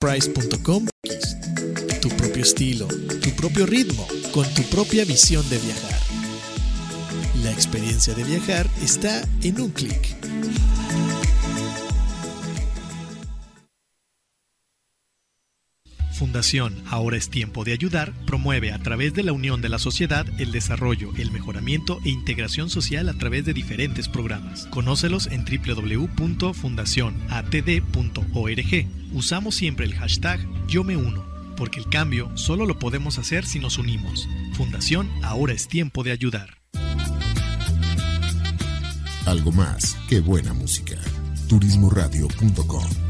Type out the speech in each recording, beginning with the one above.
Price.com Tu propio estilo, tu propio ritmo, con tu propia visión de viajar. La experiencia de viajar está en un clic. Fundación Ahora es tiempo de ayudar promueve a través de la unión de la sociedad el desarrollo, el mejoramiento e integración social a través de diferentes programas. Conócelos en www.fundacionatd.org. Usamos siempre el hashtag Yo uno, porque el cambio solo lo podemos hacer si nos unimos. Fundación Ahora es tiempo de ayudar. Algo más que buena música. Turismoradio.com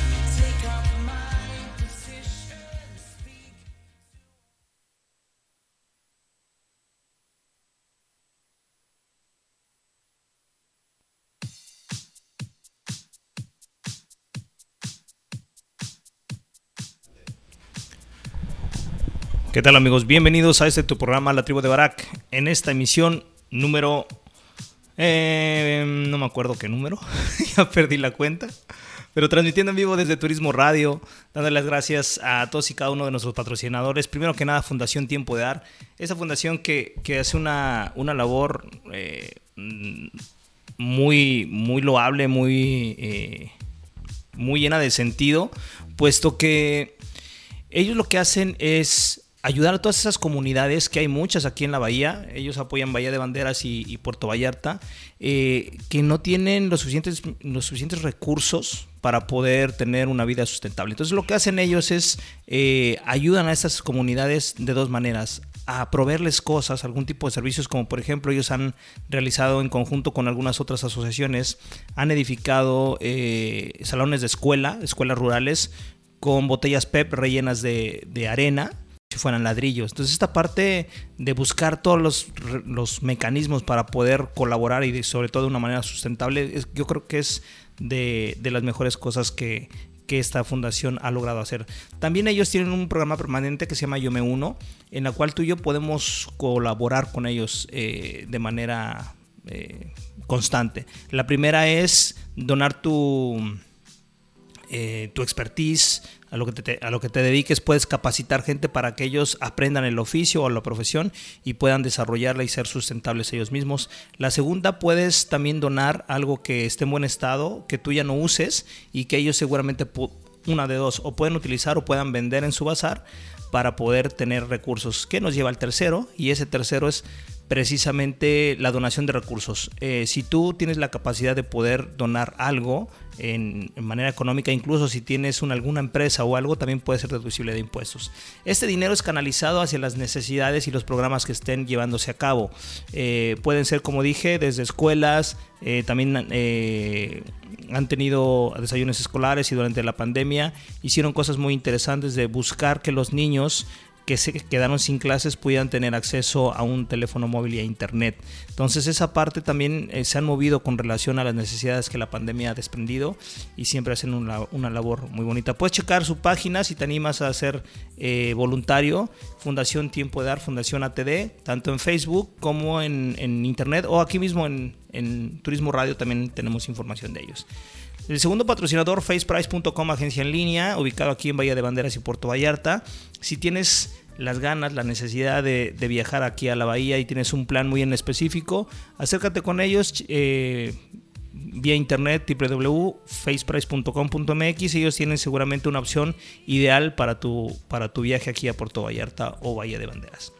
¿Qué tal amigos? Bienvenidos a este tu programa La Tribu de Barak. En esta emisión número... Eh, no me acuerdo qué número, ya perdí la cuenta. Pero transmitiendo en vivo desde Turismo Radio, dándole las gracias a todos y cada uno de nuestros patrocinadores. Primero que nada, Fundación Tiempo de Dar. Esa fundación que, hace una, una labor eh, muy, muy loable, muy, eh, muy llena de sentido, puesto que ellos lo que hacen es ayudar a todas esas comunidades, que hay muchas aquí en la bahía, ellos apoyan Bahía de Banderas y, Puerto Vallarta, eh, que no tienen los suficientes, los suficientes recursos para poder tener una vida sustentable. Entonces lo que hacen ellos es eh, ayudan a estas comunidades de dos maneras a proveerles cosas, algún tipo de servicios, como por ejemplo ellos han realizado en conjunto con algunas otras asociaciones, han edificado eh, salones de escuela, escuelas rurales, con botellas PEP rellenas de, arena, fueran ladrillos. Entonces esta parte de buscar todos los, mecanismos para poder colaborar y sobre todo de una manera sustentable, yo creo que es de, las mejores cosas que, esta fundación ha logrado hacer. También ellos tienen un programa permanente que se llama Yo Me Uno, en la cual tú y yo podemos colaborar con ellos eh, de manera eh, constante. La primera es donar tu, eh, tu expertise, a lo, que te, a lo que te dediques, puedes capacitar gente para que ellos aprendan el oficio o la profesión y puedan desarrollarla y ser sustentables ellos mismos. La segunda, puedes también donar algo que esté en buen estado, que tú ya no uses y que ellos seguramente, una de dos, o pueden utilizar o puedan vender en su bazar para poder tener recursos. ¿Qué nos lleva al tercero? Y ese tercero es precisamente la donación de recursos. Eh, si tú tienes la capacidad de poder donar algo, en, manera económica, incluso si tienes una, alguna empresa o algo, también puede ser deducible de impuestos. Este dinero es canalizado hacia las necesidades y los programas que estén llevándose a cabo. Eh, pueden ser, como dije, desde escuelas, eh, también han tenido desayunos escolares y durante la pandemia hicieron cosas muy interesantes de buscar que los niños que se quedaron sin clases pudieran tener acceso a un teléfono móvil y a internet. Entonces esa parte también eh, se han movido con relación a las necesidades que la pandemia ha desprendido y siempre hacen una, labor muy bonita. Puedes checar su página si te animas a ser eh, voluntario, Fundación Tiempo de Dar, Fundación ATD, tanto en Facebook como en, internet o aquí mismo en, en Turismo Radio también tenemos información de ellos. El segundo patrocinador, faceprice.com, agencia en línea, ubicado aquí en Bahía de Banderas y Puerto Vallarta. Si tienes las ganas, la necesidad de, viajar aquí a la bahía y tienes un plan muy en específico, acércate con ellos eh, vía internet www.faceprice.com.mx. Ellos tienen seguramente una opción ideal para tu, para tu viaje aquí a Puerto Vallarta o Bahía de Banderas.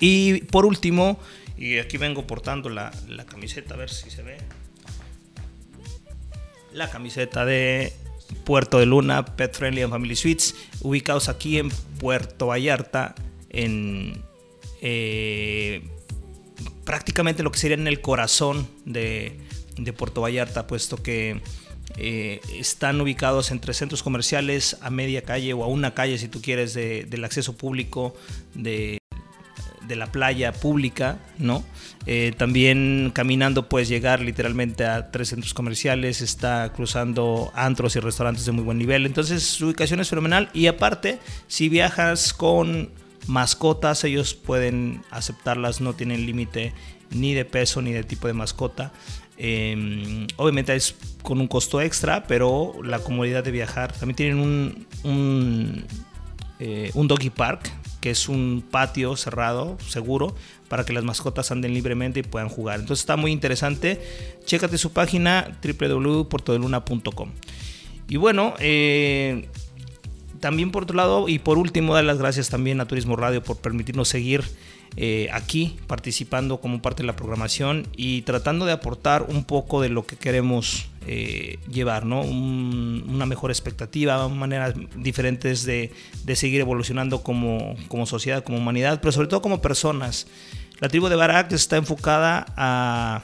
Y por último, y aquí vengo portando la, la camiseta, a ver si se ve la camiseta de Puerto de Luna, Pet Friendly and Family Suites, ubicados aquí en Puerto Vallarta, en eh, prácticamente lo que sería en el corazón de, Puerto Vallarta, puesto que Eh, están ubicados entre centros comerciales a media calle o a una calle, si tú quieres, del acceso público de, de la playa pública, ¿no? Eh, también caminando puedes llegar literalmente a tres centros comerciales, está cruzando antros y restaurantes de muy buen nivel, entonces su ubicación es fenomenal y aparte, si viajas con mascotas, ellos pueden aceptarlas, no tienen límite ni de peso ni de tipo de mascota. Em, obviamente es con un costo extra, pero la comodidad de viajar. También tienen un, un, eh, un doggy park que es un patio cerrado, seguro, para que las mascotas anden libremente y puedan jugar. Entonces está muy interesante. Chécate su página www.portodeluna.com. Y bueno, eh, también por otro lado, y por último, dar las gracias también a Turismo Radio por permitirnos seguir eh, aquí participando como parte de la programación y tratando de aportar un poco de lo que queremos eh, llevar, ¿no? una mejor expectativa, maneras diferentes de, de seguir evolucionando como, como, sociedad, como humanidad, pero sobre todo como personas. La tribu de Barak está enfocada a,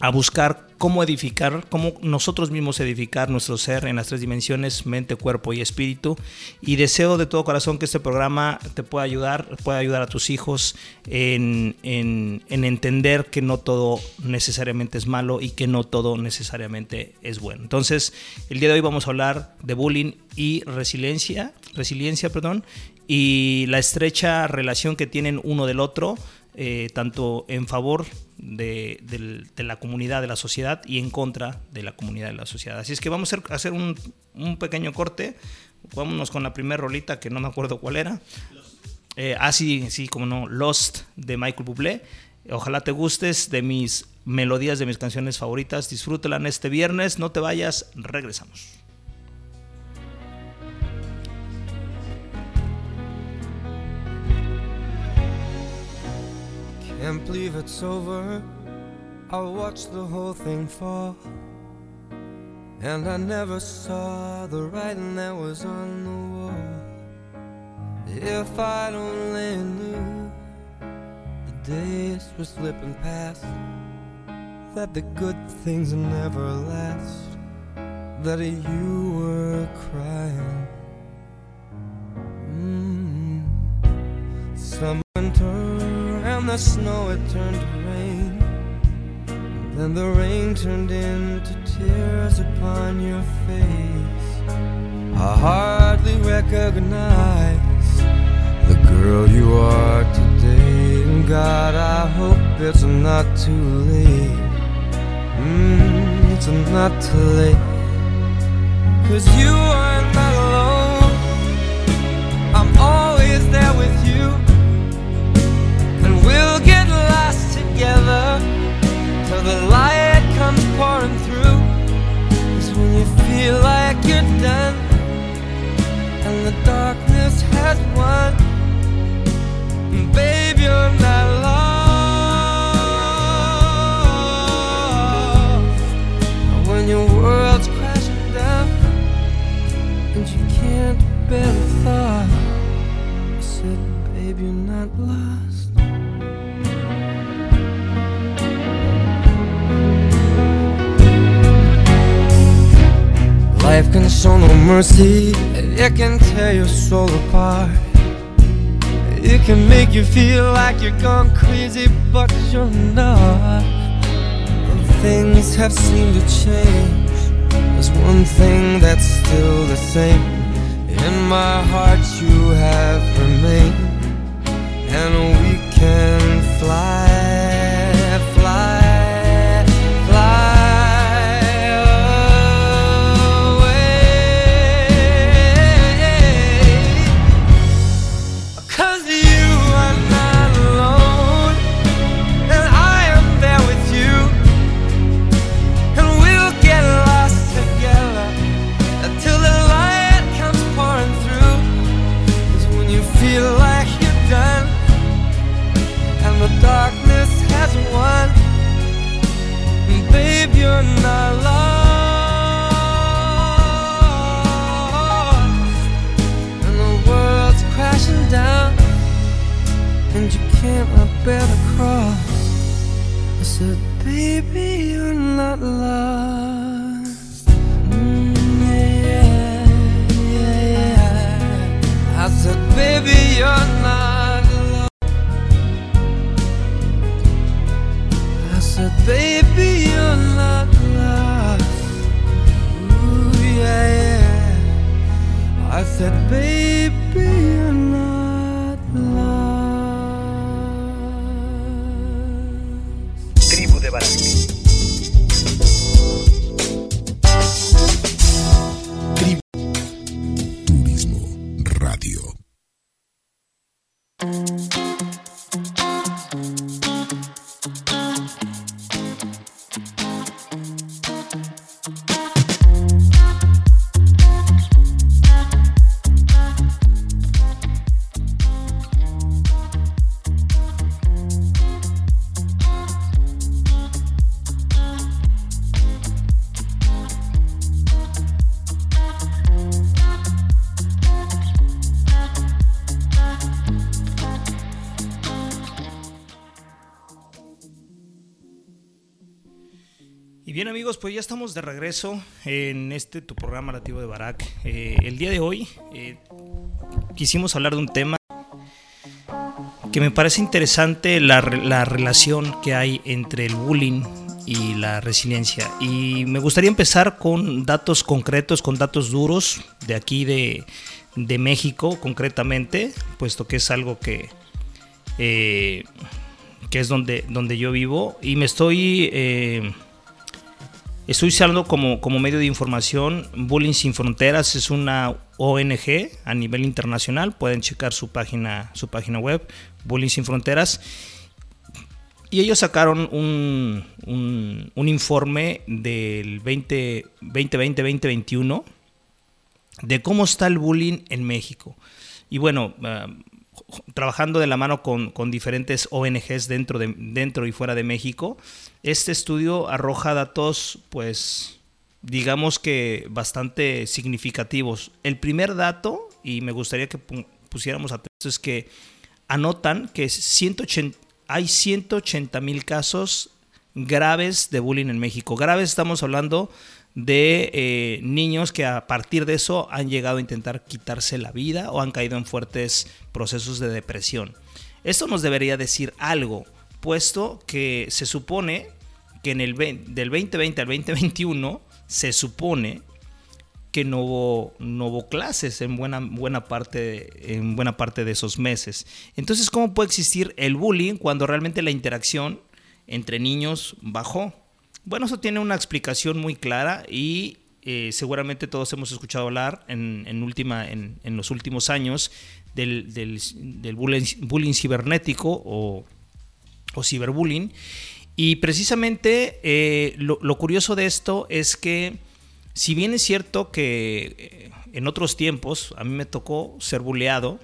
a buscar cómo edificar, cómo nosotros mismos edificar nuestro ser en las tres dimensiones, mente, cuerpo y espíritu. Y deseo de todo corazón que este programa te pueda ayudar, pueda ayudar a tus hijos en, en, entender que no todo necesariamente es malo y que no todo necesariamente es bueno. Entonces, el día de hoy vamos a hablar de bullying y resiliencia, resiliencia, perdón, y la estrecha relación que tienen uno del otro eh, tanto en favor de, la comunidad, de la sociedad y en contra de la comunidad de la sociedad. Así es que vamos a hacer un, pequeño corte. Vámonos con la primera rolita que no me acuerdo cuál era. Eh, ah, sí, como no, Lost de Michael Bublé. Ojalá te gustes de mis melodías, de mis canciones favoritas. Disfrútala este viernes. No te vayas, regresamos. Can't believe it's over. I watched the whole thing fall. And I never saw the writing that was on the wall. If I'd only knew the days were slipping past, that the good things never last, that you were crying. Mm. The snow it turned to rain. Then the rain turned into tears upon your face. I hardly recognize the girl you are today. And God, I hope it's not too late. Mm, it's not too late. Cause you are not alone. I'm always there with you together till the light comes pouring through. Is when you feel like you're done and the darkness has won. And babe, you're not lost. When your world's crashing down and you can't bear the thought, I said, babe, you're not lost. Life can show no mercy, it can tear your soul apart. It can make you feel like you're gone crazy, but you're not. And things have seemed to change. There's one thing that's still the same. In my heart, you have remained, and we can fly. Pues ya estamos de regreso en este tu programa nativo de Barak. Eh, el día de hoy eh, quisimos hablar de un tema que me parece interesante, la, la relación que hay entre el bullying y la resiliencia. Y me gustaría empezar con datos concretos, con datos duros de aquí de, de México concretamente, puesto que es algo que... eh, que es donde, donde yo vivo y me estoy Estoy usando como, como medio de información Bullying Sin Fronteras, es una ONG a nivel internacional, pueden checar su página, su página web, Bullying Sin Fronteras, y ellos sacaron un, un, un informe del 20, 2020-2021 de cómo está el bullying en México. Y bueno, ah, trabajando de la mano con, diferentes ONGs dentro, de, dentro y fuera de México, este estudio arroja datos, pues, digamos que bastante significativos. El primer dato, y me gustaría que pu- pusiéramos atención, es que anotan que 180, hay 180 mil casos graves de bullying en México. Graves estamos hablando de eh, niños que a partir de eso han llegado a intentar quitarse la vida o han caído en fuertes procesos de depresión. Esto nos debería decir algo, puesto que se supone que en el 20 del 2020 al 2021 se supone que no hubo, no hubo clases en buena, buena, parte, en buena parte de esos meses. Entonces, ¿cómo puede existir el bullying cuando realmente la interacción entre niños bajó? Bueno, eso tiene una explicación muy clara y eh, seguramente todos hemos escuchado hablar en, en última, en, los últimos años del, del, bullying, cibernético o, o, ciberbullying. Y precisamente eh, lo, lo, curioso de esto es que si bien es cierto que eh, en otros tiempos a mí me tocó ser buleado,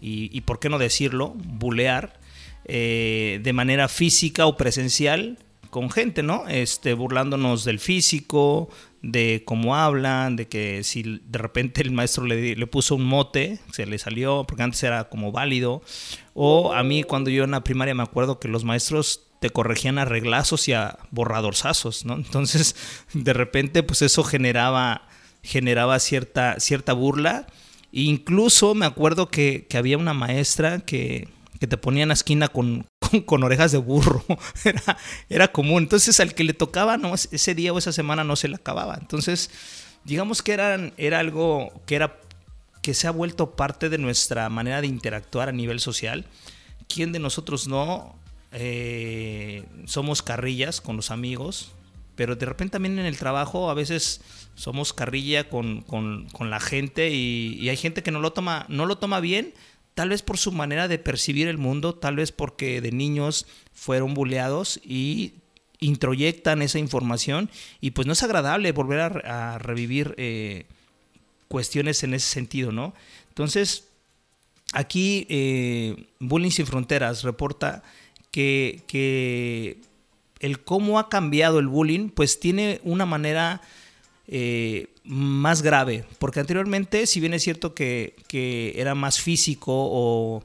y, y por qué no decirlo, bulear, eh, de manera física o presencial, con gente, ¿no? Este, burlándonos del físico, de cómo hablan, de que si de repente el maestro le, le, puso un mote, se le salió, porque antes era como válido. O a mí cuando yo en la primaria me acuerdo que los maestros te corregían a reglazos y a borradorzazos, ¿no? Entonces, de repente, pues eso generaba, generaba cierta, cierta burla. E incluso me acuerdo que, que había una maestra que, que te ponía en la esquina con, con, orejas de burro. Era, era común. Entonces, al que le tocaba, no, ese día o esa semana no se le acababa. Entonces, digamos que eran, era algo que, era, que se ha vuelto parte de nuestra manera de interactuar a nivel social. ¿Quién de nosotros no eh, somos carrillas con los amigos? Pero de repente también en el trabajo a veces somos carrilla con, con, con la gente y, y hay gente que no lo toma, no lo toma bien tal vez por su manera de percibir el mundo, tal vez porque de niños fueron buleados y introyectan esa información y pues no es agradable volver a, revivir eh, cuestiones en ese sentido, ¿no? Entonces, aquí eh, Bullying Sin Fronteras reporta que, que, el cómo ha cambiado el bullying, pues tiene una manera eh, más grave, porque anteriormente, si bien es cierto que, que era más físico o,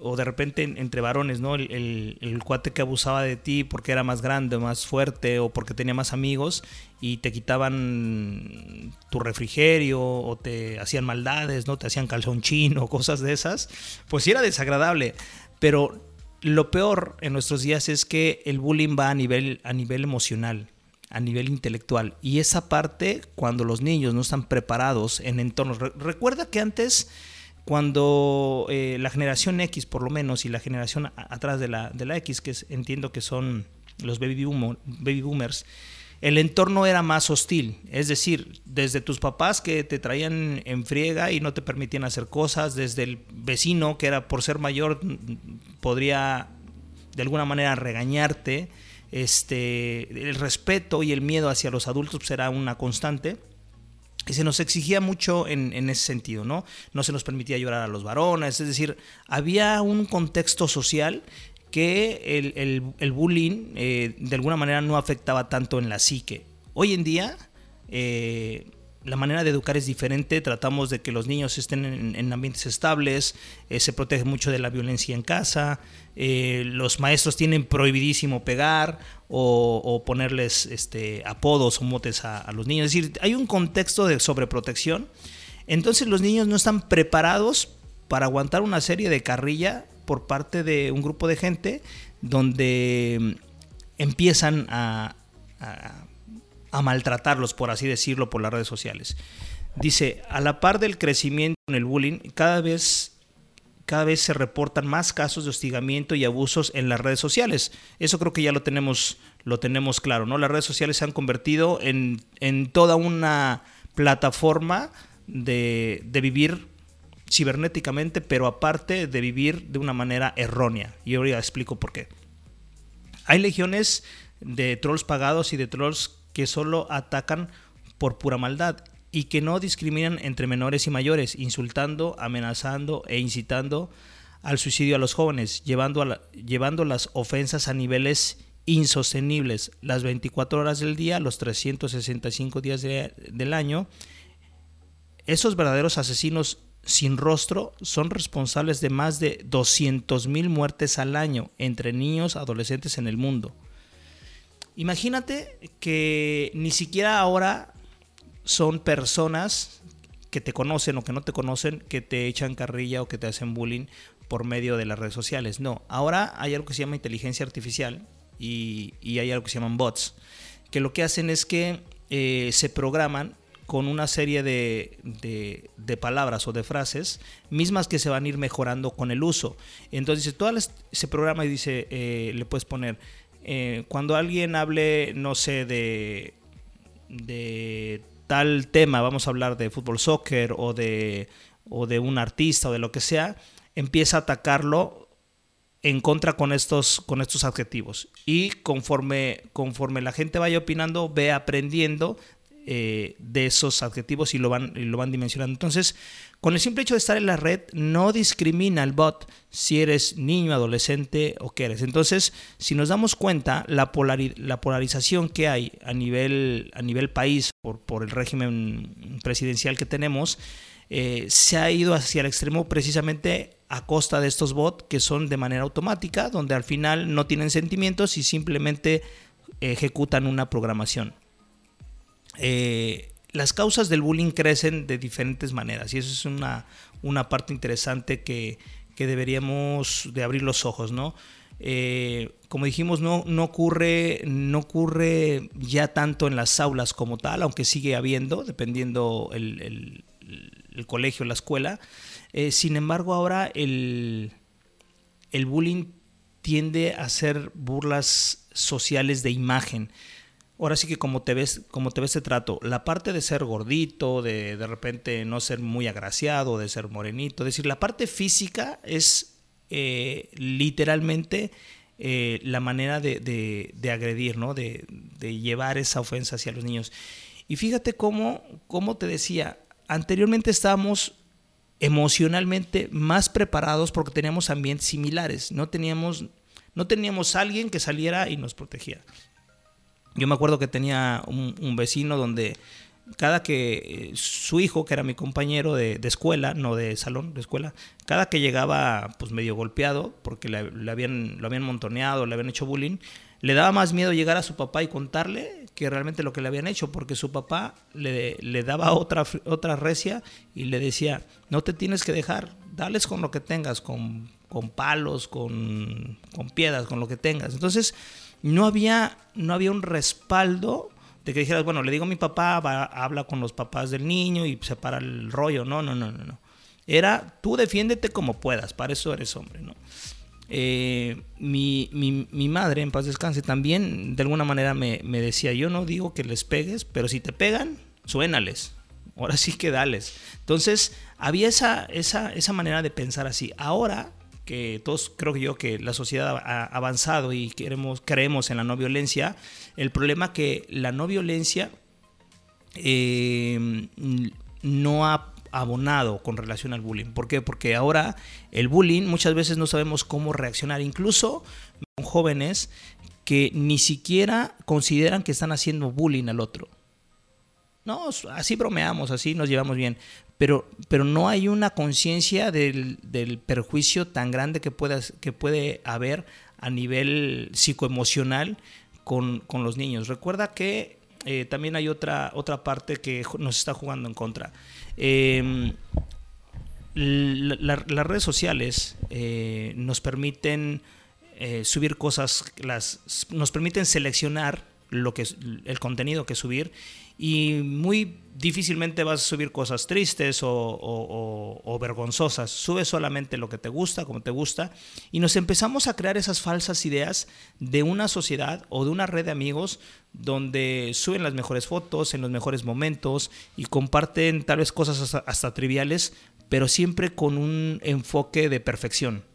o de repente en- entre varones, ¿no? El, el- el cuate que abusaba de ti porque era más grande, más fuerte o porque tenía más amigos y te quitaban tu refrigerio o te hacían maldades, ¿no? Te hacían calzón chino, cosas de esas. Pues sí era desagradable, pero lo peor en nuestros días es que el bullying va a nivel, a nivel emocional a nivel intelectual. Y esa parte, cuando los niños no están preparados en entornos... Re- recuerda que antes, cuando eh, la generación X, por lo menos, y la generación atrás de la, de la X, que es- entiendo que son los baby, baby boomers, el entorno era más hostil. Es decir, desde tus papás que te traían en friega y no te permitían hacer cosas, desde el vecino que era por ser mayor, podría de alguna manera regañarte, este, el respeto y el miedo hacia los adultos pues, era una constante. Y se nos exigía mucho en, en ese sentido, ¿no? No se nos permitía llorar a los varones, es decir, había un contexto social que el, el- el bullying eh, de alguna manera no afectaba tanto en la psique. Hoy en día, eh, la manera de educar es diferente, tratamos de que los niños estén en, en ambientes estables, eh, se protege mucho de la violencia en casa, eh, los maestros tienen prohibidísimo pegar o, ponerles este, apodos o motes a, los niños. Es decir, hay un contexto de sobreprotección, entonces los niños no están preparados para aguantar una serie de carrilla por parte de un grupo de gente donde mm, empiezan a- a maltratarlos, por así decirlo, por las redes sociales. Dice, a la par del crecimiento en el bullying, cada vez cada vez se reportan más casos de hostigamiento y abusos en las redes sociales. Eso creo que ya lo tenemos, lo tenemos claro, ¿no? Las redes sociales se han convertido en, en toda una plataforma de, de vivir cibernéticamente, pero aparte de vivir de una manera errónea. Y ahora explico por qué. Hay legiones de trolls pagados y de trolls que solo atacan por pura maldad y que no discriminan entre menores y mayores, insultando, amenazando e incitando al suicidio a los jóvenes, llevando, llevando las ofensas a niveles insostenibles las 24 horas del día, los 365 días de- del año. Esos verdaderos asesinos sin rostro son responsables de más de 200 mil muertes al año entre niños adolescentes en el mundo. Imagínate que ni siquiera ahora son personas que te conocen o que no te conocen, que te echan carrilla o que te hacen bullying por medio de las redes sociales. No, ahora hay algo que se llama inteligencia artificial y, y hay algo que se llaman bots, que lo que hacen es que eh, se programan con una serie de, de- de palabras o de frases mismas que se van a ir mejorando con el uso. Entonces, todas las- se programa y dice, eh, le puedes poner, eh, cuando alguien hable, no sé, de, de tal tema, vamos a hablar de fútbol, soccer o de, o de un artista o de lo que sea, empieza a atacarlo en contra con estos, con estos adjetivos. Y conforme, conforme la gente vaya opinando, ve aprendiendo eh, de esos adjetivos y lo, van, y lo van dimensionando. Entonces, con el simple hecho de estar en la red, no discrimina el bot si eres niño, adolescente o qué eres. Entonces, si nos damos cuenta, la, la polarización que hay a nivel, a nivel país por, por el régimen presidencial que tenemos, eh, se ha ido hacia el extremo precisamente a costa de estos bots que son de manera automática, donde al final no tienen sentimientos y simplemente ejecutan una programación. Eh, las causas del bullying crecen de diferentes maneras y eso es una, una parte interesante que, que deberíamos de abrir los ojos, ¿no? Eh, como dijimos, no, no, ocurre, no ocurre ya tanto en las aulas como tal, aunque sigue habiendo, dependiendo el, el, colegio, la escuela. Eh, sin embargo, ahora el, el bullying tiende a ser burlas sociales de imagen. Ahora sí que como te ves, como te ves te trato, la parte de ser gordito, de de repente no ser muy agraciado, de ser morenito, es decir, la parte física es eh, literalmente eh, la manera de, de- agredir, ¿no? De, de llevar esa ofensa hacia los niños. Y fíjate cómo, cómo te decía, anteriormente estábamos emocionalmente más preparados porque teníamos ambientes similares, no teníamos, no teníamos alguien que saliera y nos protegiera. Yo me acuerdo que tenía un, vecino donde cada que eh, su hijo, que era mi compañero de, de escuela, no de salón, de escuela, cada que llegaba pues medio golpeado, porque le, le habían, lo habían montoneado, le habían hecho bullying, le daba más miedo llegar a su papá y contarle que realmente lo que le habían hecho, porque su papá le, le daba otra, otra recia y le decía, no te tienes que dejar, dales con lo que tengas, con, con palos, con, con piedras, con lo que tengas. Entonces, no había, no había un respaldo de que dijeras, bueno, le digo a mi papá, va, habla con los papás del niño y separa el rollo. No, no, no, no, no. Era, tú defiéndete como puedas, para eso eres hombre, ¿no? Eh, mi, mi, mi, madre, en paz descanse, también de alguna manera me, me, decía, yo no digo que les pegues, pero si te pegan, suénales. Ahora sí que dales. Entonces, había esa, esa, esa manera de pensar así. Ahora que todos creo yo que la sociedad ha avanzado y queremos, creemos en la no violencia, el problema que la no violencia eh, no ha abonado con relación al bullying. ¿Por qué? Porque ahora el bullying muchas veces no sabemos cómo reaccionar, incluso con jóvenes que ni siquiera consideran que están haciendo bullying al otro. No, así bromeamos, así nos llevamos bien, pero, pero no hay una conciencia del, del, perjuicio tan grande que, pueda, que puede haber a nivel psicoemocional con, con los niños. Recuerda que eh, también hay otra, otra parte que nos está jugando en contra. La, las redes sociales eh, nos permiten eh, subir cosas, las, nos permiten seleccionar lo que el contenido que subir y muy difícilmente vas a subir cosas tristes o, vergonzosas. Sube solamente lo que te gusta, como te gusta, y nos empezamos a crear esas falsas ideas de una sociedad o de una red de amigos donde suben las mejores fotos en los mejores momentos y comparten tal vez cosas hasta triviales, pero siempre con un enfoque de perfección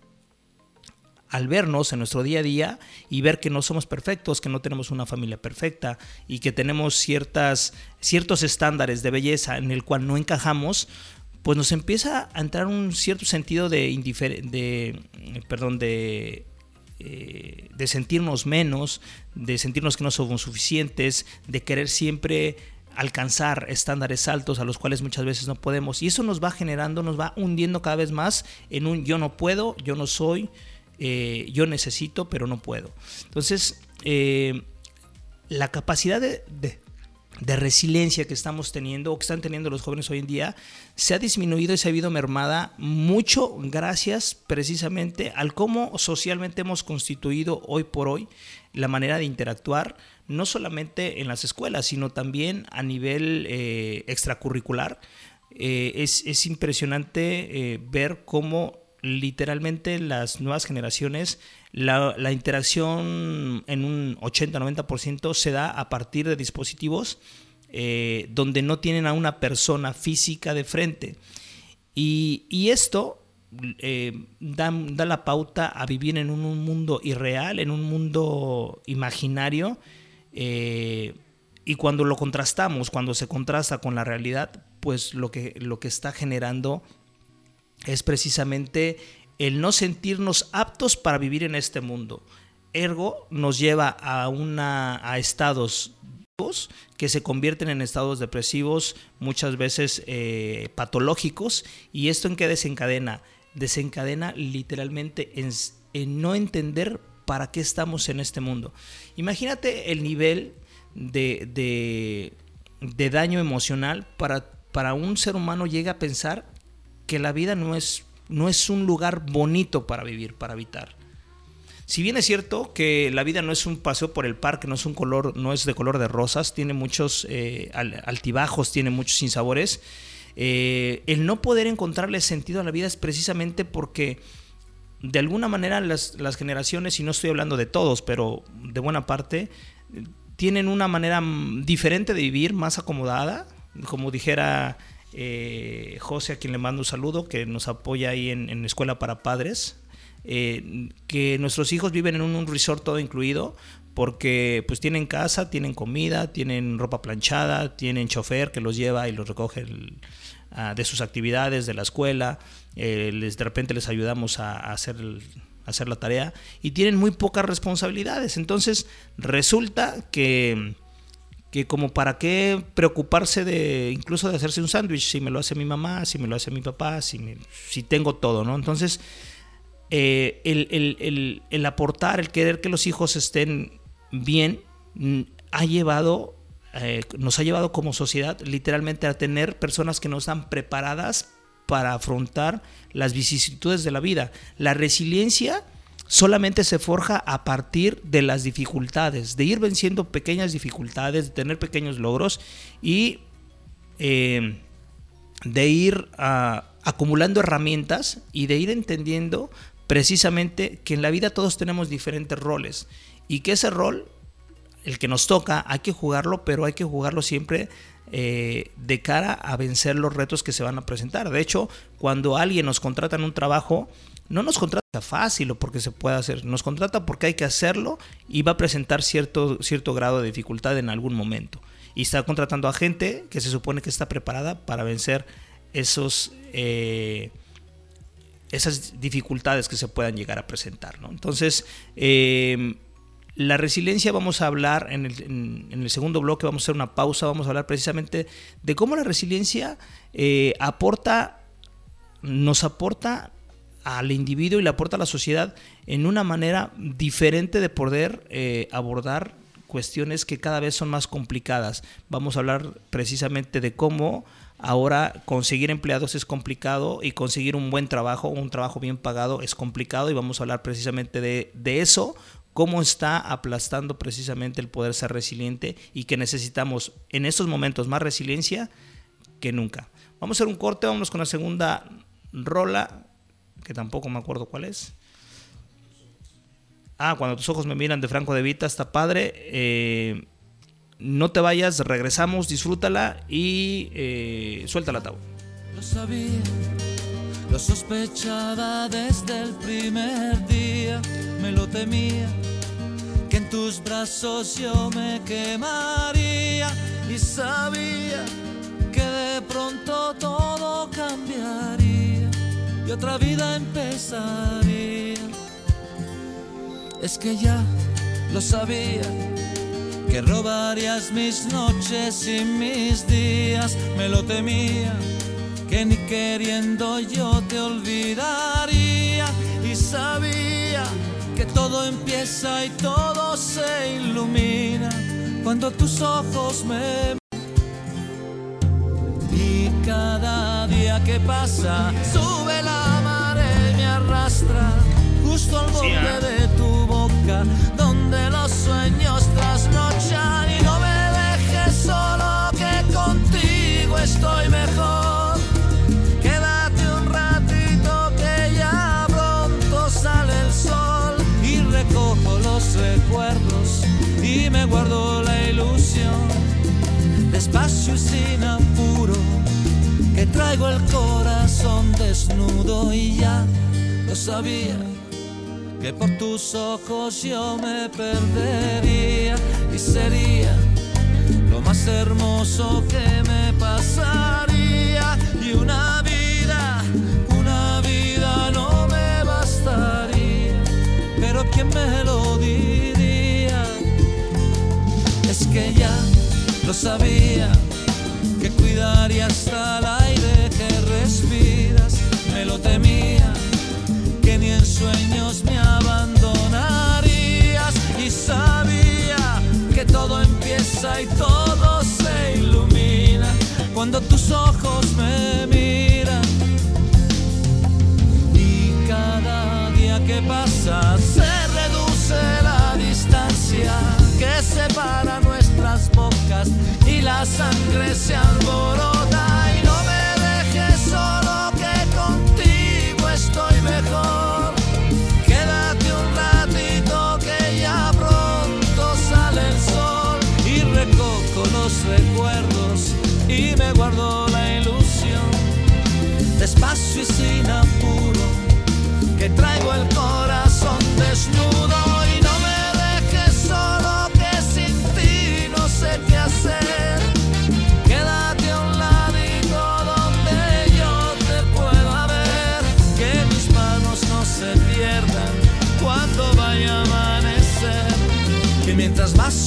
al vernos en nuestro día a día y ver que no somos perfectos, que no tenemos una familia perfecta y que tenemos ciertas, ciertos estándares de belleza en el cual no encajamos, pues nos empieza a entrar un cierto sentido de, de perdón, de, eh, de sentirnos menos, de sentirnos que no somos suficientes, de querer siempre alcanzar estándares altos a los cuales muchas veces no podemos. Y eso nos va generando, nos va hundiendo cada vez más en un yo no puedo, yo no soy, eh, yo necesito, pero no puedo. Entonces, eh, la capacidad de, de, resiliencia que estamos teniendo o que están teniendo los jóvenes hoy en día se ha disminuido y se ha habido mermada mucho gracias precisamente al cómo socialmente hemos constituido hoy por hoy la manera de interactuar, no solamente en las escuelas, sino también a nivel eh, extracurricular. Es, es, impresionante ver cómo literalmente las nuevas generaciones, la, interacción en un 80-90% se da a partir de dispositivos eh, donde no tienen a una persona física de frente. Y, esto eh, da, da, la pauta a vivir en un, un, mundo irreal, en un mundo imaginario. Eh, y cuando lo contrastamos, cuando se contrasta con la realidad, pues lo que, lo que está generando es precisamente el no sentirnos aptos para vivir en este mundo. Ergo nos lleva a, una, a estados que se convierten en estados depresivos, muchas veces eh, patológicos. ¿Y esto en qué desencadena? Desencadena literalmente en, no entender para qué estamos en este mundo. Imagínate el nivel de, de, de daño emocional para, para un ser humano llega a pensar que la vida no es, no es un lugar bonito para vivir, para habitar. Si bien es cierto que la vida no es un paseo por el parque, no es un color, no es de color de rosas, tiene muchos eh, altibajos, tiene muchos sinsabores, eh, el no poder encontrarle sentido a la vida es precisamente porque de alguna manera las, las, generaciones, y no estoy hablando de todos, pero de buena parte, tienen una manera diferente de vivir, más acomodada, como dijera eh, José, a quien le mando un saludo, que nos apoya ahí en, en Escuela para Padres, eh, que nuestros hijos viven en un, resort todo incluido, porque pues tienen casa, tienen comida, tienen ropa planchada, tienen chofer que los lleva y los recoge uh, de sus actividades, de la escuela, eh, de repente les ayudamos a, a hacer el, hacer la tarea y tienen muy pocas responsabilidades. Entonces resulta que que como para qué preocuparse de incluso de hacerse un sándwich, si me lo hace mi mamá, si me lo hace mi papá, si, me- si tengo todo, ¿no? Entonces, eh, el, el- el- aportar, el querer que los hijos estén bien, mm, ha llevado, eh, nos ha llevado como sociedad literalmente a tener personas que no están preparadas para afrontar las vicisitudes de la vida. La resiliencia solamente se forja a partir de las dificultades, de ir venciendo pequeñas dificultades, de tener pequeños logros y eh, de ir ah, acumulando herramientas y de ir entendiendo precisamente que en la vida todos tenemos diferentes roles y que ese rol, el que nos toca, hay que jugarlo, pero hay que jugarlo siempre eh, de cara a vencer los retos que se van a presentar. De hecho, cuando alguien nos contrata en un trabajo, no nos contrata fácil o porque se puede hacer, nos contrata porque hay que hacerlo y va a presentar cierto, cierto grado de dificultad en algún momento. Y está contratando a gente que se supone que está preparada para vencer esos, eh, esas dificultades que se puedan llegar a presentar. ¿no? Entonces, eh, la resiliencia vamos a hablar en el, en- en el segundo bloque, vamos a hacer una pausa, vamos a hablar precisamente de cómo la resiliencia eh, aporta, nos aporta al individuo y le aporta a la sociedad en una manera diferente de poder eh, abordar cuestiones que cada vez son más complicadas. Vamos a hablar precisamente de cómo ahora conseguir empleados es complicado y conseguir un buen trabajo, un trabajo bien pagado es complicado y vamos a hablar precisamente de, de eso, cómo está aplastando precisamente el poder ser resiliente y que necesitamos en estos momentos más resiliencia que nunca. Vamos a hacer un corte, vamos con la segunda rola, que tampoco me acuerdo cuál es. Ah, cuando tus ojos me miran de Franco de Vita, está padre. Eh, no te vayas, regresamos, disfrútala y eh, suéltala, Tau. Lo sabía, lo sospechaba desde el primer día, me lo temía, que en tus brazos yo me quemaría y sabía que de pronto todo cambiaría y otra vida empezaría. Es que ya lo sabía que robarías mis noches y mis días, me lo temía, que ni queriendo yo te olvidaría. Y sabía que todo empieza y todo se ilumina cuando tus ojos me y cada día que pasa sube justo al borde ah. de tu boca donde los sueños trasnochan y no me dejes solo que contigo estoy mejor. Quédate un ratito que ya pronto sale el sol y recojo los recuerdos y me guardo la ilusión. Despacio y sin apuro, que traigo el corazón desnudo y ya lo sabía, que por tus ojos yo me perdería y sería lo más hermoso que me pasaría y una vida, una vida no me bastaría, pero ¿quién me lo diría? es que ya lo sabía, que cuidaría hasta el aire que respiras, me lo temía, que ni en sueños me cuando tus ojos me miran. Y cada día que pasa se reduce la distancia que separa nuestras bocas y la sangre se alborota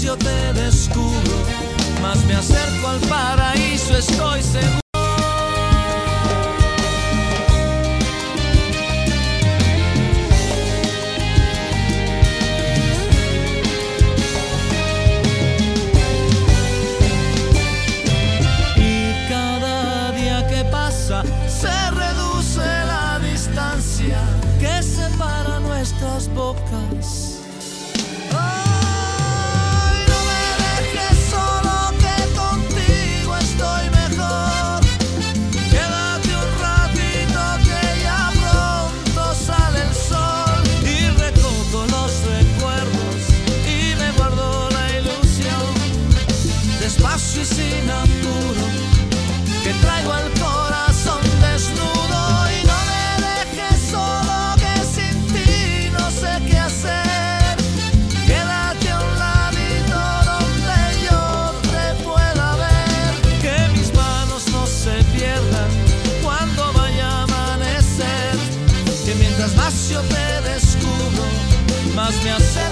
yo te descubro, más me acerco al paraíso, estoy seguro. Más me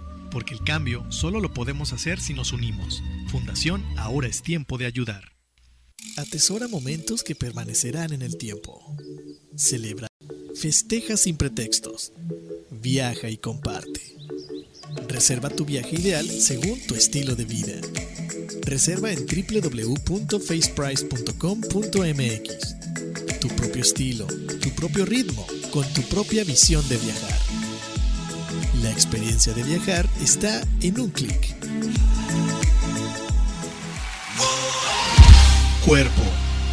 porque el cambio solo lo podemos hacer si nos unimos. Fundación Ahora es tiempo de ayudar. Atesora momentos que permanecerán en el tiempo. Celebra. Festeja sin pretextos. Viaja y comparte. Reserva tu viaje ideal según tu estilo de vida. Reserva en www.faceprice.com.mx. Tu propio estilo, tu propio ritmo, con tu propia visión de viajar. La experiencia de viajar está en un clic. Cuerpo,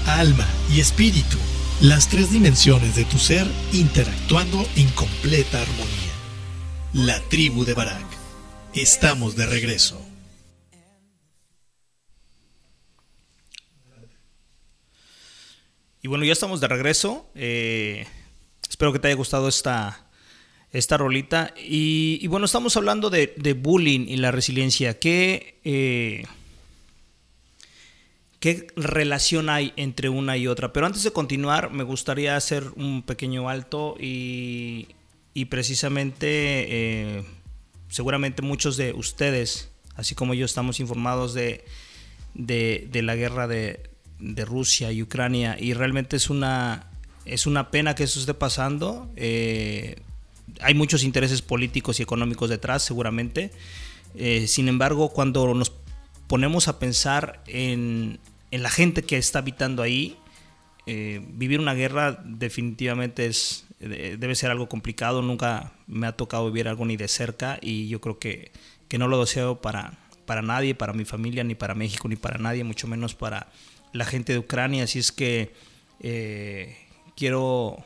alma y espíritu, las tres dimensiones de tu ser interactuando en completa armonía. La tribu de Barak. Estamos de regreso. Y bueno, ya estamos de regreso. Eh, espero que te haya gustado esta, esta rolita. Y, bueno, estamos hablando de, bullying y la resiliencia. ¿Qué, eh, ¿Qué relación hay entre una y otra? Pero antes de continuar, me gustaría hacer un pequeño alto y, y precisamente, eh, seguramente muchos de ustedes, así como yo, estamos informados de, de, de la guerra de, de Rusia y Ucrania y realmente es una, es una pena que eso esté pasando. Eh, hay muchos intereses políticos y económicos detrás, seguramente. Eh, sin embargo, cuando nos ponemos a pensar en, en la gente que está habitando ahí, eh, vivir una guerra definitivamente es, debe ser algo complicado. Nunca me ha tocado vivir algo ni de cerca y yo creo que, que no lo deseo para, para nadie, para mi familia, ni para México, ni para nadie, mucho menos para la gente de Ucrania. Así es que eh, quiero,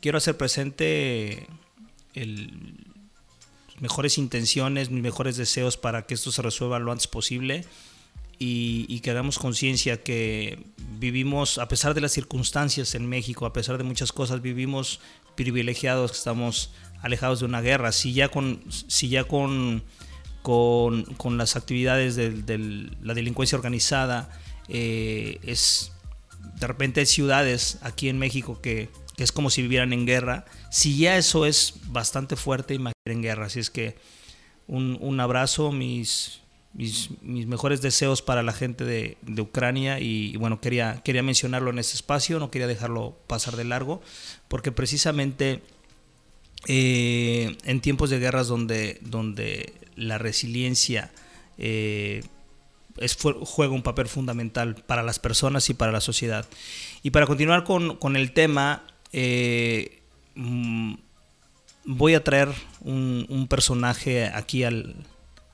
quiero hacer presente el, mejores intenciones, mis mejores deseos para que esto se resuelva lo antes posible y, que hagamos conciencia que vivimos, a pesar de las circunstancias en México, a pesar de muchas cosas, vivimos privilegiados, estamos alejados de una guerra. Si ya con, si ya con, con, con las actividades de, de, la delincuencia organizada, eh, es de repente hay ciudades aquí en México que, que, es como si vivieran en guerra. Si ya eso es bastante fuerte, imagínate en guerra. Así es que un, un abrazo, mis, mis, mejores deseos para la gente de, de Ucrania y, bueno, quería, quería mencionarlo en este espacio, no quería dejarlo pasar de largo, porque precisamente eh, en tiempos de guerras donde, donde la resiliencia eh, es, juega un papel fundamental para las personas y para la sociedad. Y para continuar con, el tema, eh, mm, voy a traer un, personaje aquí al,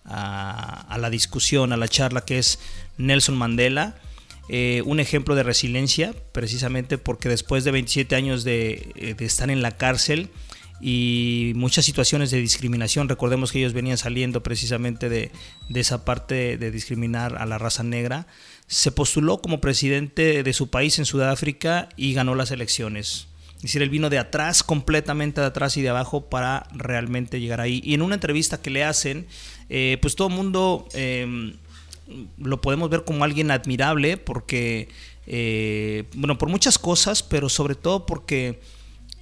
a, la discusión, a la charla, que es Nelson Mandela. Eh, un ejemplo de resiliencia, precisamente porque después de 27 años de, de estar en la cárcel, y muchas situaciones de discriminación. Recordemos que ellos venían saliendo precisamente de, esa parte de discriminar a la raza negra. Se postuló como presidente de su país en Sudáfrica y ganó las elecciones. Es decir, él vino de atrás, completamente de atrás y de abajo para realmente llegar ahí. Y en una entrevista que le hacen, eh, pues todo el mundo em, lo podemos ver como alguien admirable porque, eh, bueno, por muchas cosas, pero sobre todo porque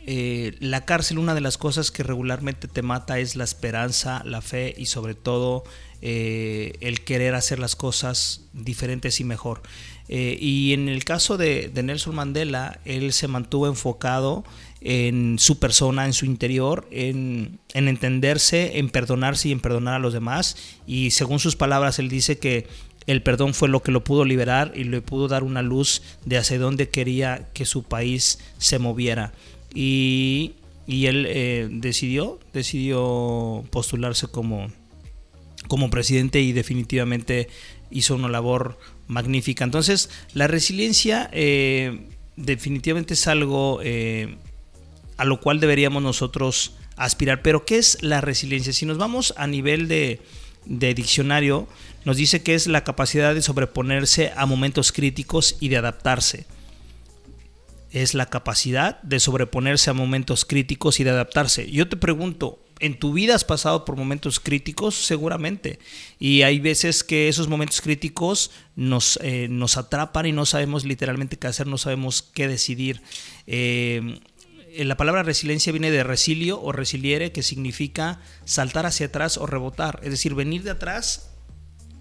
eh, la cárcel una de las cosas que regularmente te mata es la esperanza, la fe y sobre todo eh, el querer hacer las cosas diferentes y mejor. Eh, y en el caso de, Nelson Mandela, él se mantuvo enfocado en su persona, en su interior, en, en, entenderse, en perdonarse y en perdonar a los demás. Y según sus palabras, él dice que el perdón fue lo que lo pudo liberar y le pudo dar una luz de hacia dónde quería que su país se moviera y, él eh, decidió, decidió postularse como, como presidente y definitivamente hizo una labor magnífica. Entonces, la resiliencia eh, definitivamente es algo eh, a lo cual deberíamos nosotros aspirar. Pero, ¿qué es la resiliencia? Si nos vamos a nivel de, de diccionario, nos dice que es la capacidad de sobreponerse a momentos críticos y de adaptarse es la capacidad de sobreponerse a momentos críticos y de adaptarse. Yo te pregunto, ¿en tu vida has pasado por momentos críticos? Seguramente. Y hay veces que esos momentos críticos nos, eh, nos atrapan y no sabemos literalmente qué hacer, no sabemos qué decidir. Eh, la palabra resiliencia viene de resilio o resiliere, que significa saltar hacia atrás o rebotar, es decir, venir de atrás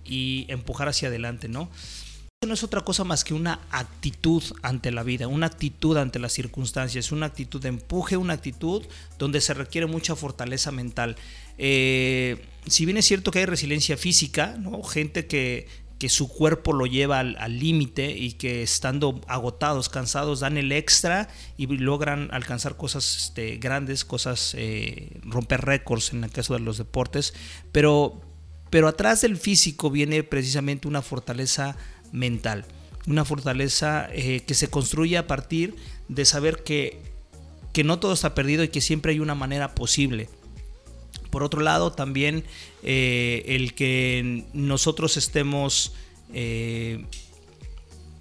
y empujar hacia adelante, ¿no? No es otra cosa más que una actitud ante la vida, una actitud ante las circunstancias, una actitud de empuje, una actitud donde se requiere mucha fortaleza mental. Eh, si bien es cierto que hay resiliencia física, gente que, que su cuerpo lo lleva al límite y que estando agotados, cansados, dan el extra y logran alcanzar cosas este, grandes, cosas, eh, romper récords en el caso de los deportes, pero, pero atrás del físico viene precisamente una fortaleza mental. Una fortaleza eh, que se construye a partir de saber que, que no todo está perdido y que siempre hay una manera posible. Por otro lado, también eh, el que nosotros estemos eh,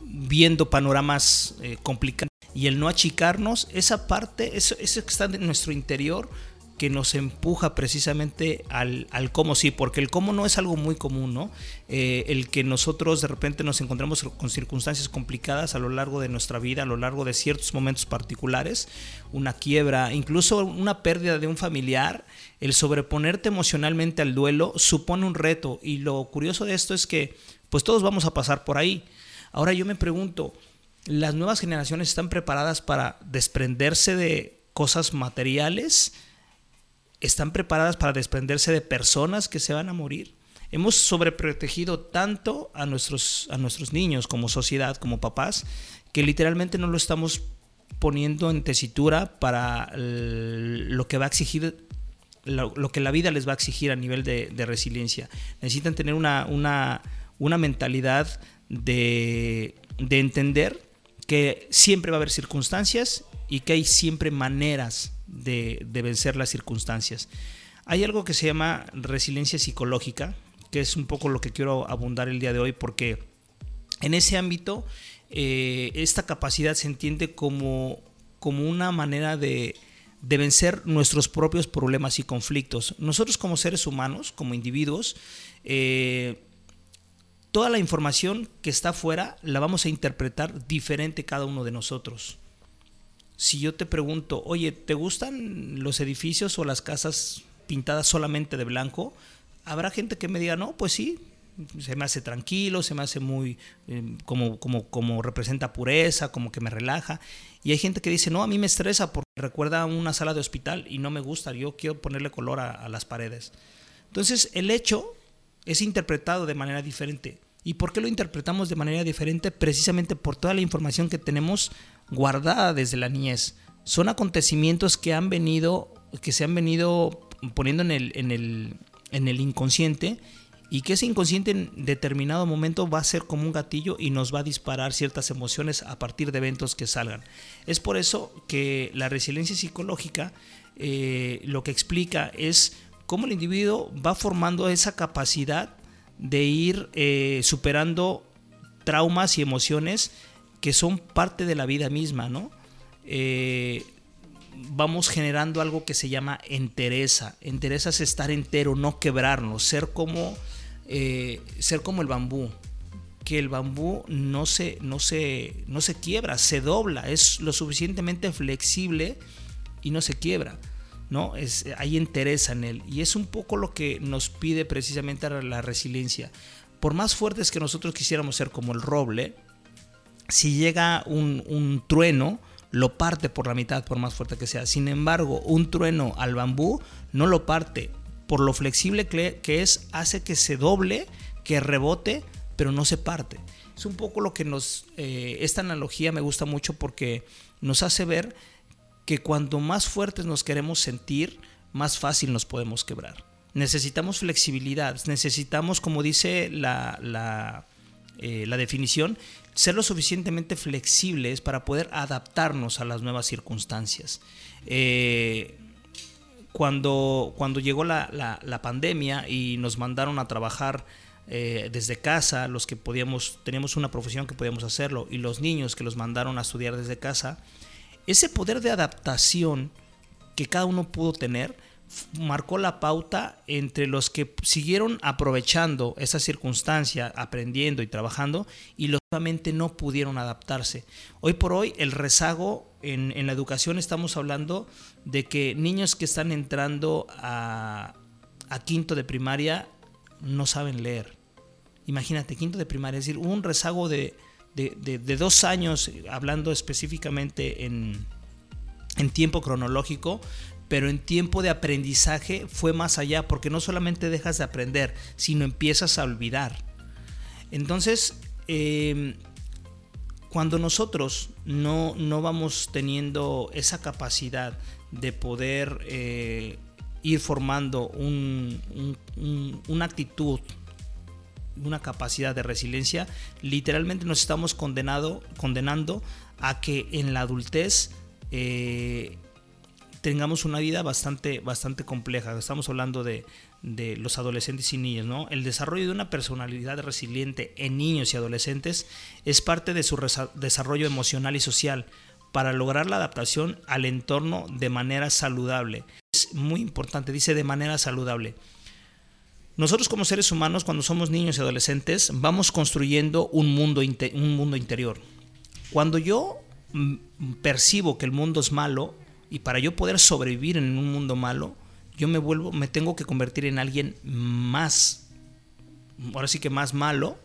viendo panoramas complicados y el no achicarnos, esa parte, eso, eso que está en nuestro interior, que nos empuja precisamente al, al, cómo sí, porque el cómo no es algo muy común, ¿no? Eh, el que nosotros de repente nos encontramos con circunstancias complicadas a lo largo de nuestra vida, a lo largo de ciertos momentos particulares, una quiebra, incluso una pérdida de un familiar, el sobreponerte emocionalmente al duelo supone un reto y lo curioso de esto es que pues todos vamos a pasar por ahí. Ahora yo me pregunto, ¿las nuevas generaciones están preparadas para desprenderse de cosas materiales? Están preparadas para desprenderse de personas que se van a morir. Hemos sobreprotegido tanto a nuestros, a nuestros niños como sociedad, como papás, que literalmente no lo estamos poniendo en tesitura para lo que va a exigir, lo, que la vida les va a exigir a nivel de, resiliencia. Necesitan tener una, una, una mentalidad de, de entender que siempre va a haber circunstancias y que hay siempre maneras de, vencer las circunstancias. Hay algo que se llama resiliencia psicológica, que es un poco lo que quiero abundar el día de hoy, porque en ese ámbito eh, esta capacidad se entiende como, como una manera de, vencer nuestros propios problemas y conflictos. Nosotros como seres humanos, como individuos, eh, toda la información que está afuera la vamos a interpretar diferente cada uno de nosotros si yo te pregunto, oye, ¿te gustan los edificios o las casas pintadas solamente de blanco? Habrá gente que me diga, no, pues sí, se me hace tranquilo, se me hace muy, em, como, como, como representa pureza, como que me relaja. Y hay gente que dice, no, a mí me estresa porque recuerda una sala de hospital y no me gusta, yo quiero ponerle color a, a las paredes. Entonces, el hecho es interpretado de manera diferente. ¿Y por qué lo interpretamos de manera diferente? Precisamente por toda la información que tenemos guardada desde la niñez. Son acontecimientos que han venido, que se han venido poniendo en el, en el, en el inconsciente y que ese inconsciente en determinado momento va a ser como un gatillo y nos va a disparar ciertas emociones a partir de eventos que salgan. Es por eso que la resiliencia psicológica eh, lo que explica es cómo el individuo va formando esa capacidad de ir eh, superando traumas y emociones que son parte de la vida misma, ¿no? Eh, vamos generando algo que se llama entereza. Entereza es estar entero, no quebrarnos, ser como, eh, ser como el bambú. Que el bambú no se, no, se, no se quiebra, se dobla, es lo suficientemente flexible y no se quiebra. ¿no? Es, hay entereza en él. Y es un poco lo que nos pide precisamente la resiliencia. Por más fuertes que nosotros quisiéramos ser como el roble, si llega un, un trueno, lo parte por la mitad, por más fuerte que sea. Sin embargo, un trueno al bambú no lo parte. Por lo flexible que es, hace que se doble, que rebote, pero no se parte. Es un poco lo que nos... Eh, esta analogía me gusta mucho porque nos hace ver que cuando más fuertes nos queremos sentir, más fácil nos podemos quebrar. Necesitamos flexibilidad, necesitamos, como dice la, la, eh, la definición, ser lo suficientemente flexibles para poder adaptarnos a las nuevas circunstancias. Eh, cuando, cuando llegó la, pandemia y nos mandaron a trabajar eh, desde casa, los que podíamos, teníamos una profesión que podíamos hacerlo, y los niños que los mandaron a estudiar desde casa, ese poder de adaptación que cada uno pudo tener marcó la pauta entre los que siguieron aprovechando esa circunstancia, aprendiendo y trabajando, y los que no pudieron adaptarse. Hoy por hoy el rezago en, la educación estamos hablando de que niños que están entrando a, quinto de primaria no saben leer. Imagínate, quinto de primaria, es decir, un rezago de, dos años, hablando específicamente en, en tiempo cronológico, pero en tiempo de aprendizaje fue más allá, porque no solamente dejas de aprender, sino empiezas a olvidar. Entonces, em, cuando nosotros no, no, vamos teniendo esa capacidad de poder eh, ir formando una actitud, una capacidad de resiliencia, literalmente nos estamos condenado, condenando a que en la adultez eh, tengamos una vida bastante, bastante compleja. Estamos hablando de, los adolescentes y niños, ¿no? El desarrollo de una personalidad resiliente en niños y adolescentes es parte de su desarrollo emocional y social para lograr la adaptación al entorno de manera saludable. Es muy importante, dice de manera saludable. Nosotros como seres humanos, cuando somos niños y adolescentes, vamos construyendo un mundo, un mundo interior. Cuando yo percibo que el mundo es malo, y para yo poder sobrevivir en un mundo malo, yo me vuelvo, me tengo que convertir en alguien más, ahora sí que más malo,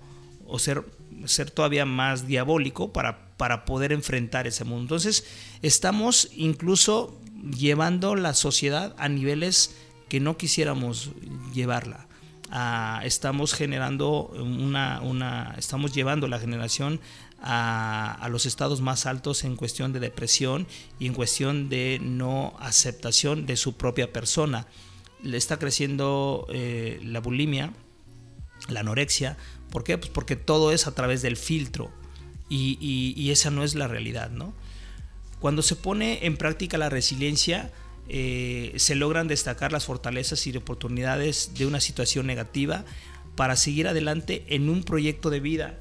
o ser, ser todavía más diabólico para, para poder enfrentar ese mundo. Entonces, estamos incluso llevando la sociedad a niveles que no quisiéramos llevarla. Ah, estamos generando una, una, estamos llevando la generación a, los estados más altos en cuestión de depresión y en cuestión de no aceptación de su propia persona. Le está creciendo eh, la bulimia, la anorexia. ¿Por qué? Pues porque todo es a través del filtro y, esa no es la realidad. ¿no? Cuando se pone en práctica la resiliencia, eh, se logran destacar las fortalezas y oportunidades de una situación negativa para seguir adelante en un proyecto de vida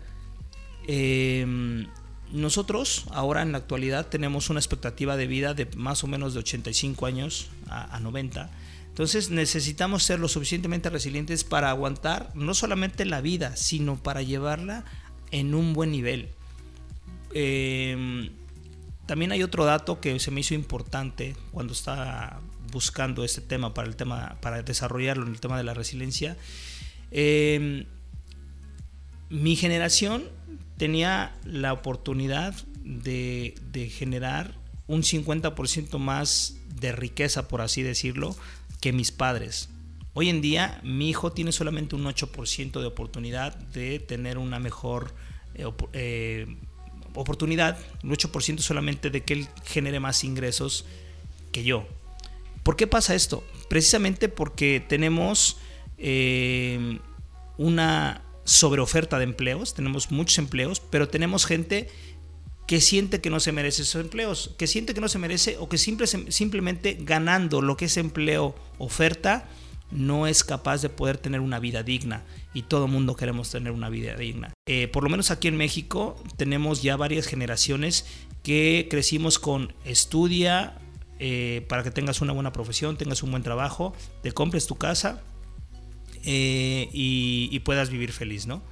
Em, nosotros ahora en la actualidad tenemos una expectativa de vida de más o menos de 85 años a, 90. Entonces necesitamos ser lo suficientemente resilientes para aguantar no solamente la vida, sino para llevarla en un buen nivel. Em, también hay otro dato que se me hizo importante cuando estaba buscando este tema para el tema para desarrollarlo en el tema de la resiliencia. Em, mi generación tenía la oportunidad de, generar un 50% más de riqueza, por así decirlo, que mis padres. Hoy en día mi hijo tiene solamente un 8% de oportunidad de tener una mejor eh, eh, oportunidad, un 8% solamente de que él genere más ingresos que yo. ¿Por qué pasa esto? Precisamente porque tenemos eh, una sobreoferta de empleos, tenemos muchos empleos, pero tenemos gente que siente que no se merece esos empleos, que siente que no se merece o que simple- simplemente ganando lo que ese empleo oferta, no es capaz de poder tener una vida digna. Y todo el mundo queremos tener una vida digna. Eh, por lo menos aquí en México tenemos ya varias generaciones que crecimos con estudia eh, para que tengas una buena profesión, tengas un buen trabajo, te compres tu casa eh, y, y puedas vivir feliz, ¿no?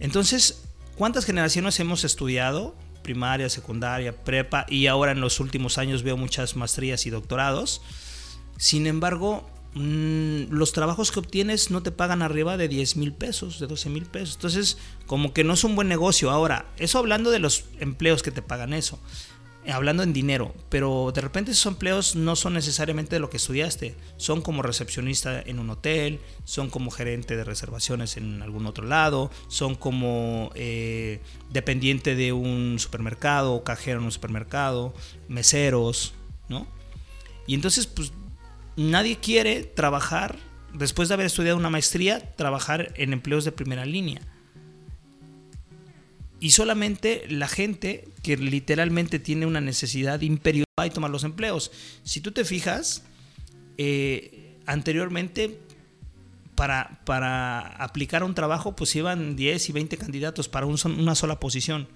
Entonces, ¿cuántas generaciones hemos estudiado? Primaria, secundaria, prepa y ahora en los últimos años veo muchas maestrías y doctorados. Sin embargo, mm, los trabajos que obtienes no te pagan arriba de 10 mil pesos, de 12 mil pesos. Entonces, como que no es un buen negocio. Ahora, eso hablando de los empleos que te pagan eso. Hablando en dinero, pero de repente esos empleos no son necesariamente de lo que estudiaste. Son como recepcionista en un hotel, son como gerente de reservaciones en algún otro lado, son como eh, dependiente de un supermercado, cajero en un supermercado, meseros, ¿no? Y entonces, pues nadie quiere trabajar, después de haber estudiado una maestría, trabajar en empleos de primera línea. Y solamente la gente que literalmente tiene una necesidad imperiosa va a tomar los empleos. Si tú te fijas, eh, anteriormente para, para aplicar un trabajo pues iban 10 y 20 candidatos para una sola posición.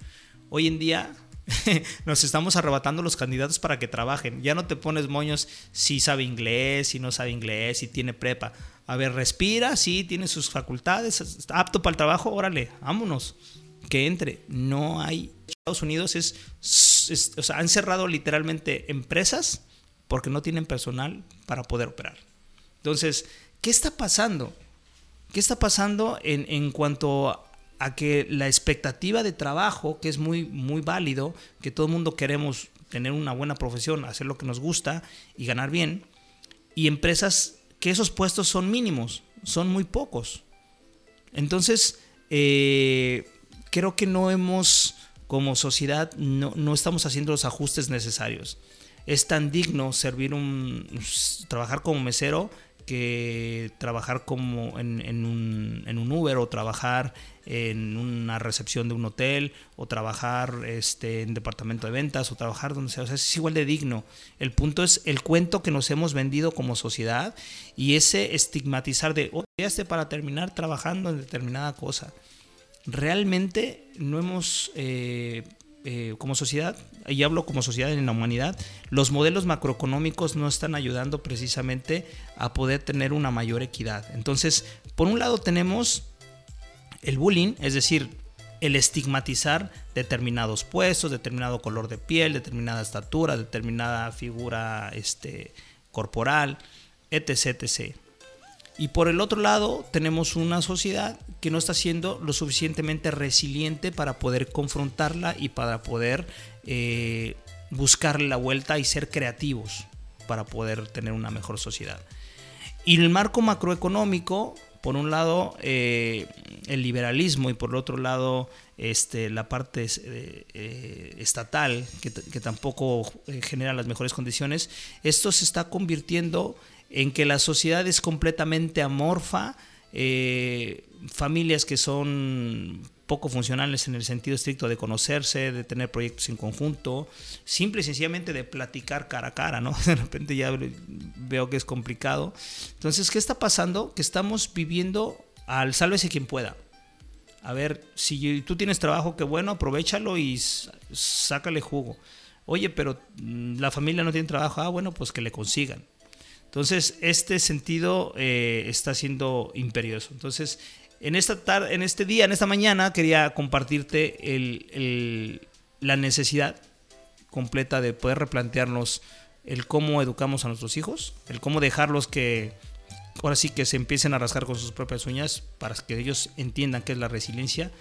Hoy en día nos estamos arrebatando los candidatos para que trabajen. Ya no te pones moños si sabe inglés, si no sabe inglés, si tiene prepa. A ver, respira, sí, tiene sus facultades, está apto para el trabajo, órale, vámonos. Que entre. No hay. Estados Unidos es, o sea, han cerrado literalmente empresas porque no tienen personal para poder operar. Entonces, ¿qué está pasando? ¿Qué está pasando en, en cuanto a que la expectativa de trabajo, que es muy, muy válido, que todo el mundo queremos tener una buena profesión, hacer lo que nos gusta y ganar bien, y empresas que esos puestos son mínimos, son muy pocos. Entonces, eh, creo que no hemos, como sociedad, no, no estamos haciendo los ajustes necesarios. Es tan digno servir un, trabajar como mesero que trabajar como en, en un, en un Uber o trabajar en una recepción de un hotel o trabajar este, en departamento de ventas o trabajar donde sea. O sea, es igual de digno. El punto es el cuento que nos hemos vendido como sociedad y ese estigmatizar de, oye, este para terminar trabajando en determinada cosa. Realmente no hemos, eh, eh, como sociedad, y hablo como sociedad en la humanidad, los modelos macroeconómicos no están ayudando precisamente a poder tener una mayor equidad. Entonces, por un lado tenemos el bullying, es decir, el estigmatizar determinados puestos, determinado color de piel, determinada estatura, determinada figura este, corporal, etc, etc. Y por el otro lado, tenemos una sociedad que no está siendo lo suficientemente resiliente para poder confrontarla y para poder eh, buscarle la vuelta y ser creativos para poder tener una mejor sociedad. Y el marco macroeconómico, por un lado, eh, el liberalismo y por el otro lado, este, la parte eh, estatal, que, que tampoco genera las mejores condiciones, esto se está convirtiendo en que la sociedad es completamente amorfa, eh, familias que son poco funcionales en el sentido estricto de conocerse, de tener proyectos en conjunto, simple y sencillamente de platicar cara a cara, ¿no? De repente ya veo que es complicado. Entonces, ¿qué está pasando? Que estamos viviendo al sálvese quien pueda. A ver, si tú tienes trabajo, qué bueno, aprovechalo y sácale jugo. Oye, pero la familia no tiene trabajo, ah, bueno, pues que le consigan. Entonces, este sentido eh, está siendo imperioso. Entonces, en, esta tarde, en este día, en esta mañana, quería compartirte el, la necesidad completa de poder replantearnos el cómo educamos a nuestros hijos, el cómo dejarlos que ahora sí que se empiecen a rascar con sus propias uñas para que ellos entiendan qué es la resiliencia.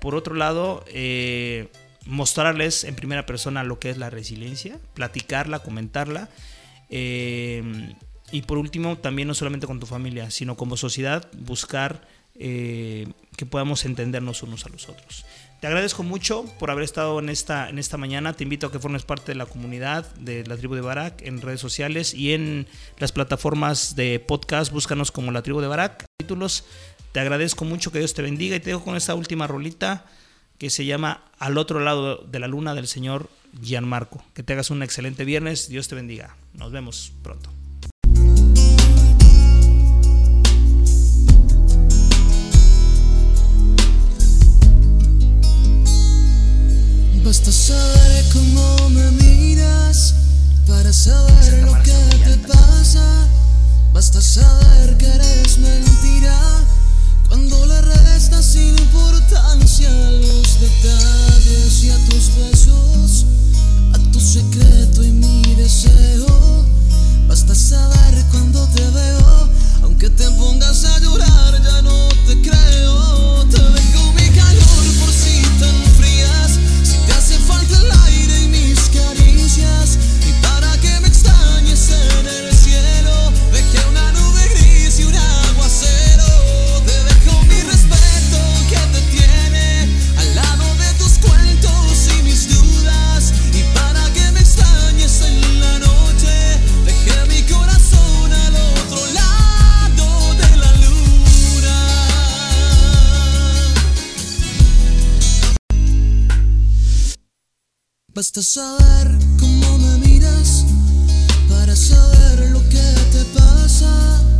Por otro lado, eh, mostrarles en primera persona lo que es la resiliencia, platicarla, comentarla. Eh, y por último, también no solamente con tu familia, sino como sociedad, buscar eh, que podamos entendernos unos a los otros. Te agradezco mucho por haber estado en esta, en esta mañana. Te invito a que formes parte de la comunidad de la tribu de Barak en redes sociales y en las plataformas de podcast. Búscanos como la tribu de Barak. Títulos. Te agradezco mucho, que Dios te bendiga y te dejo con esta última rolita que se llama Al otro lado de la luna del señor Gianmarco. Que te hagas un excelente viernes. Dios te bendiga. Nos vemos pronto. Basta saber cómo me miras para saber lo que te pasa. Basta saber que eres mentira cuando le restas importancia a los detalles y a tus besos, a tu secreto y mi deseo. Basta saber cuando te veo, aunque te pongas a llorar, ya no te creo. Basta saber cómo me miras para saber lo que te pasa.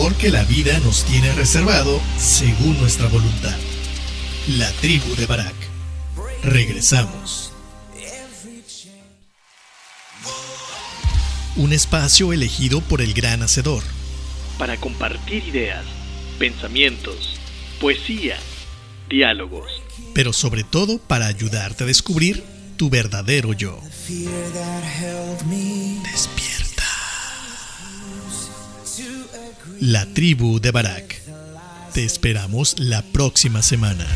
Mejor que la vida nos tiene reservado según nuestra voluntad. La tribu de Barak. Regresamos. Un espacio elegido por el gran hacedor. para compartir ideas, pensamientos, poesía, diálogos. pero sobre todo para ayudarte a descubrir tu verdadero yo. Despierta. La tribu de Barak. Te esperamos la próxima semana.